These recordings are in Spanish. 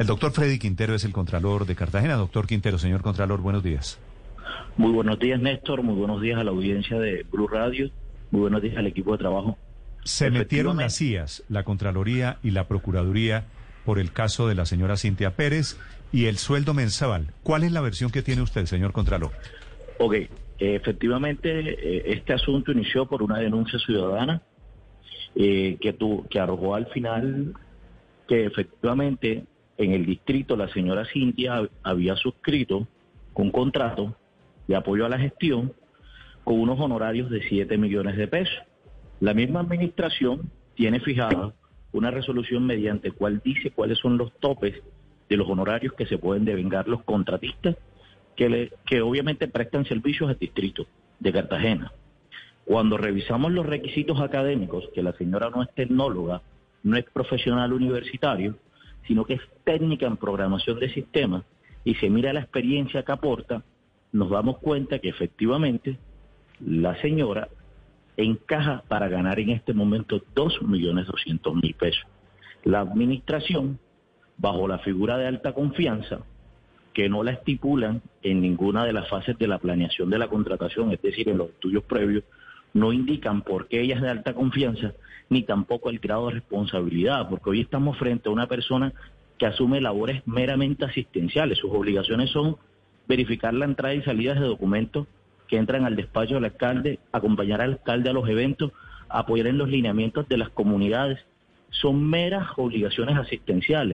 El doctor Freddy Quintero es el Contralor de Cartagena. Doctor Quintero, señor Contralor, buenos días. Muy buenos días, Néstor. Muy buenos días a la audiencia de Blue Radio. Muy buenos días al equipo de trabajo. Se metieron las CIAS, la Contraloría y la Procuraduría por el caso de la señora Cintia Pérez y el sueldo mensual. ¿Cuál es la versión que tiene usted, señor Contralor? Ok, efectivamente, eh, este asunto inició por una denuncia ciudadana eh, que, tu, que arrojó al final que efectivamente en el distrito la señora Cintia había suscrito un contrato de apoyo a la gestión con unos honorarios de 7 millones de pesos. La misma administración tiene fijada una resolución mediante cual dice cuáles son los topes de los honorarios que se pueden devengar los contratistas que, le, que obviamente prestan servicios al distrito de Cartagena. Cuando revisamos los requisitos académicos, que la señora no es tecnóloga, no es profesional universitario, sino que es técnica en programación de sistemas, y se mira la experiencia que aporta, nos damos cuenta que efectivamente la señora encaja para ganar en este momento 2.200.000 pesos. La administración, bajo la figura de alta confianza, que no la estipulan en ninguna de las fases de la planeación de la contratación, es decir, en los estudios previos, no indican por qué ella es de alta confianza, ni tampoco el grado de responsabilidad, porque hoy estamos frente a una persona que asume labores meramente asistenciales. Sus obligaciones son verificar la entrada y salida de documentos que entran al despacho del alcalde, acompañar al alcalde a los eventos, apoyar en los lineamientos de las comunidades. Son meras obligaciones asistenciales.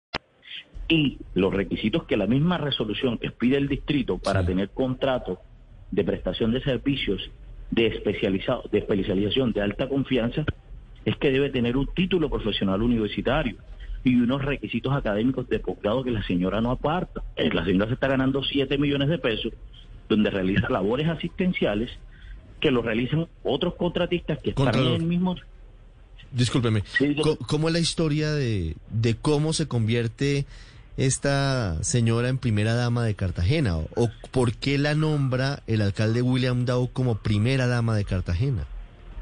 Y los requisitos que la misma resolución que pide el distrito para tener contrato de prestación de servicios de, especializado, de especialización de alta confianza es que debe tener un título profesional universitario y unos requisitos académicos de posgrado que la señora no aparta. Eh, La señora se está ganando 7 millones de pesos, donde realiza labores asistenciales que lo realizan otros contratistas que están en el mismo... Discúlpeme, Sí, yo- ¿cómo, cómo es la historia de, de cómo se convierte esta señora en primera dama de Cartagena? ¿O, por qué la nombra el alcalde William Dow como primera dama de Cartagena?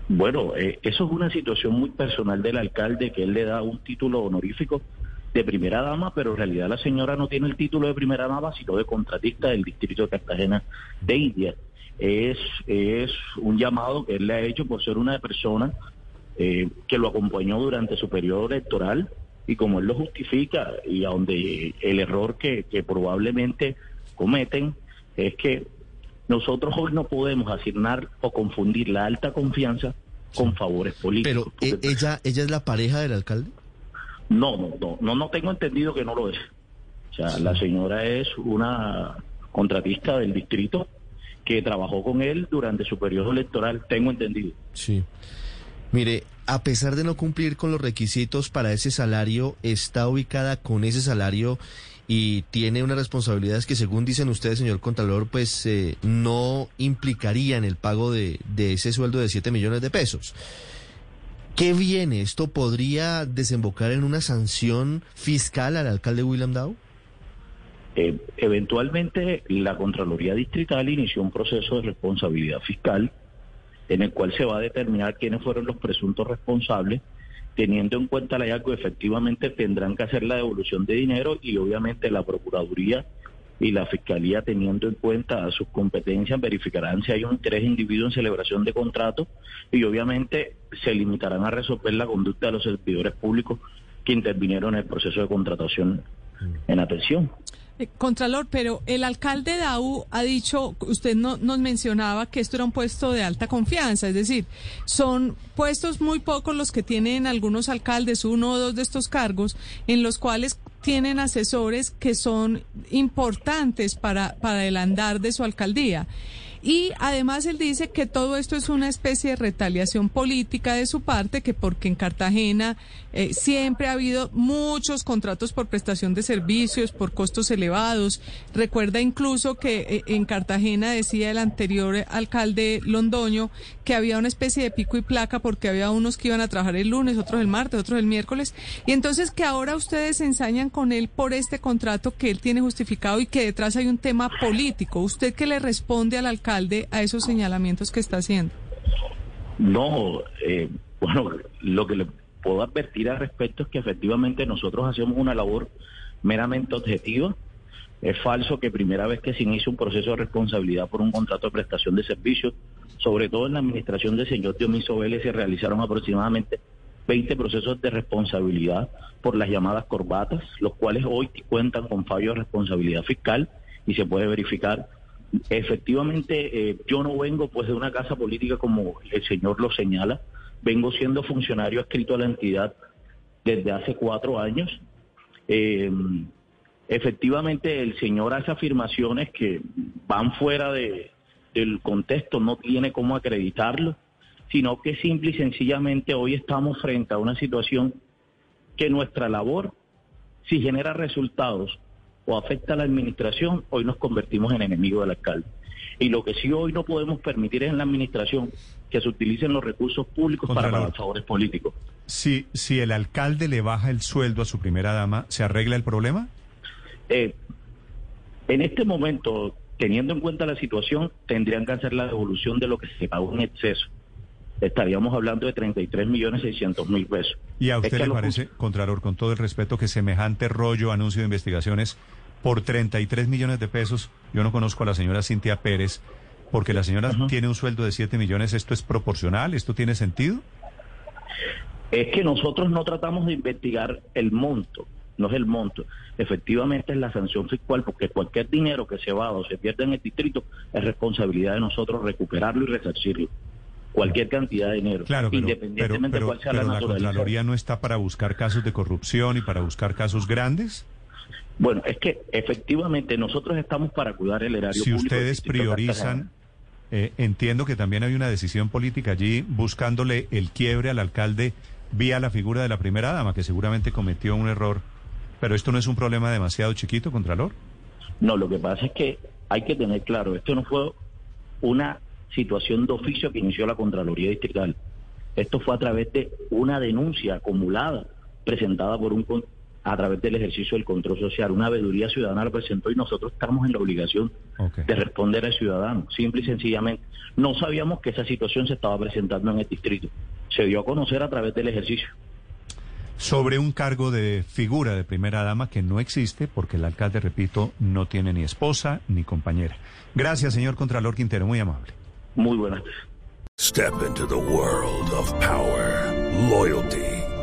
Bueno, eh, eso es una situación muy personal del alcalde, que él le da un título honorífico de primera dama, pero en realidad la señora no tiene el título de primera dama, sino de contratista del distrito de Cartagena de India. Es, es un llamado que él le ha hecho por ser una persona eh, que lo acompañó durante su periodo electoral y como él lo justifica y a donde el error que, que probablemente cometen es que nosotros hoy no podemos asignar o confundir la alta confianza con favores políticos. Pero, ¿e- ¿ella, ¿ella es la pareja del alcalde? no, no, no, no, no tengo entendido que no lo es. O sea, la señora es una contratista del distrito que trabajó con él durante su periodo electoral, tengo entendido. Sí. Mire, a pesar de no cumplir con los requisitos para ese salario, está ubicada con ese salario y tiene unas responsabilidades que según dicen ustedes, señor Contralor, pues eh, no implicarían el pago de, ese sueldo de 7 millones de pesos. ¿Qué viene? ¿Esto podría desembocar en una sanción fiscal al alcalde William Dow? Eh, eventualmente, la Contraloría Distrital inició un proceso de responsabilidad fiscal en el cual se va a determinar quiénes fueron los presuntos responsables, teniendo en cuenta el hallazgo, efectivamente tendrán que hacer la devolución de dinero y obviamente la Procuraduría y la Fiscalía, teniendo en cuenta sus competencias, verificarán si hay un interés individuo en celebración de contratos y obviamente se limitarán a resolver la conducta de los servidores públicos que intervinieron en el proceso de contratación en atención. Eh, Contralor, pero el alcalde Dau ha dicho, usted no, nos mencionaba que esto era un puesto de alta confianza, es decir, son puestos muy pocos los que tienen algunos alcaldes, uno o dos de estos cargos, en los cuales tienen asesores que son importantes para, para el andar de su alcaldía. Y además él dice que todo esto es una especie de retaliación política de su parte, que porque en Cartagena eh, siempre ha habido muchos contratos por prestación de servicios, por costos elevados. Recuerda incluso que eh, en Cartagena decía el anterior alcalde Londoño que había una especie de pico y placa porque había unos que iban a trabajar el lunes, otros el martes, otros el miércoles. Y entonces que ahora ustedes se ensañan con él por este contrato que él tiene justificado y que detrás hay un tema político. ¿Usted qué le responde al alcalde? A esos señalamientos que está haciendo? No, eh, bueno, lo que le puedo advertir al respecto es que efectivamente nosotros hacemos una labor meramente objetiva. Es falso que primera vez que se inicia un proceso de responsabilidad por un contrato de prestación de servicios, sobre todo en la administración del señor Diomiso Vélez, se realizaron aproximadamente 20 procesos de responsabilidad por las llamadas corbatas, los cuales hoy cuentan con fallo de responsabilidad fiscal y se puede verificar Efectivamente, eh, yo no vengo pues de una casa política como el señor lo señala, vengo siendo funcionario adscrito a la entidad desde hace cuatro años. Eh, efectivamente, el señor hace afirmaciones que van fuera de, del contexto, no tiene cómo acreditarlo, sino que simple y sencillamente hoy estamos frente a una situación que nuestra labor, si genera resultados, o afecta a la administración, hoy nos convertimos en enemigos del alcalde. Y lo que sí hoy no podemos permitir es en la administración que se utilicen los recursos públicos para pagar favores políticos. Si, si el alcalde le baja el sueldo a su primera dama, ¿se arregla el problema? Eh, en este momento, teniendo en cuenta la situación, tendrían que hacer la devolución de lo que se pagó en exceso. Estaríamos hablando de 33 millones 600 mil pesos. ¿Y a usted le parece, Contralor, con todo el respeto, que semejante rollo, anuncio de investigaciones por 33 millones de pesos. Yo no conozco a la señora Cintia Pérez, porque la señora tiene un sueldo de 7 millones. ¿Esto es proporcional? ¿Esto tiene sentido? Es que nosotros no tratamos de investigar el monto, no es el monto. Efectivamente es la sanción fiscal, porque cualquier dinero que se va o se pierde en el distrito es responsabilidad de nosotros recuperarlo y resarcirlo. Cualquier cantidad de dinero, claro, pero, independientemente de cuál sea la naturaleza. la Contraloría no está para buscar casos de corrupción y para buscar casos grandes. Bueno, es que efectivamente nosotros estamos para cuidar el erario si público. ustedes priorizan, eh, entiendo que también hay una decisión política allí buscándole el quiebre al alcalde vía la figura de la primera dama, que seguramente cometió un error. Pero esto no es un problema demasiado chiquito, Contralor. No, lo que pasa es que hay que tener claro, esto no fue una situación de oficio que inició la Contraloría Distrital. Esto fue a través de una denuncia acumulada presentada por un a través del ejercicio del control social. Una veeduría ciudadana lo presentó y nosotros estamos en la obligación de responder al ciudadano, simple y sencillamente. No sabíamos que esa situación se estaba presentando en el distrito. Se dio a conocer a través del ejercicio. Sobre un cargo de figura de primera dama que no existe porque el alcalde, repito, no tiene ni esposa ni compañera. Gracias, señor Contralor Quintero, muy amable. Muy buenas. Step into the world of power, loyalty.